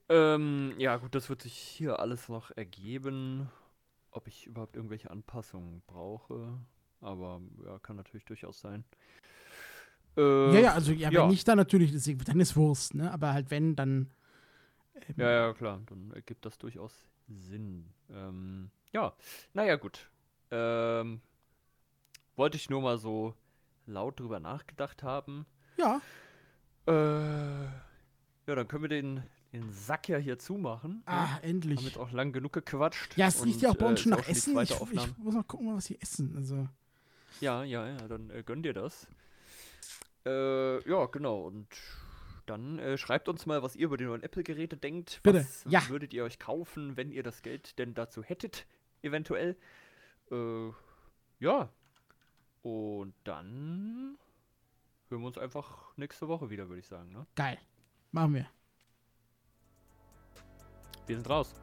[SPEAKER 3] Ähm, ja, gut, das wird sich hier alles noch ergeben, ob ich überhaupt irgendwelche Anpassungen brauche. Aber ja, kann natürlich durchaus sein. Äh,
[SPEAKER 2] Ja, ja, also ja,
[SPEAKER 3] ja.
[SPEAKER 2] wenn nicht, dann natürlich, dann ist Wurst, ne? Aber halt wenn, dann. ähm,
[SPEAKER 3] Ja, ja, klar, dann ergibt das durchaus Sinn. Ähm, ja, naja, gut. Ähm, wollte ich nur mal so laut drüber nachgedacht haben.
[SPEAKER 2] Ja.
[SPEAKER 3] Äh, ja, dann können wir den, den Sack ja hier zumachen. ne?
[SPEAKER 2] Ah,
[SPEAKER 3] Haben
[SPEAKER 2] endlich.
[SPEAKER 3] jetzt auch lang genug gequatscht.
[SPEAKER 2] Ja, es riecht ja auch bei uns
[SPEAKER 3] äh,
[SPEAKER 2] schon nach Essen. Ich, ich muss mal gucken, was sie essen. Also.
[SPEAKER 3] Ja, ja, ja, dann äh, gönn dir das. Äh, ja, genau. Und dann äh, schreibt uns mal, was ihr über die neuen Apple-Geräte denkt.
[SPEAKER 2] Bitte,
[SPEAKER 3] Was
[SPEAKER 2] ja.
[SPEAKER 3] würdet ihr euch kaufen, wenn ihr das Geld denn dazu hättet, eventuell? Äh, ja. Und dann hören wir uns einfach nächste Woche wieder, würde ich sagen. Ne?
[SPEAKER 2] Geil. Machen wir.
[SPEAKER 3] Wir sind raus.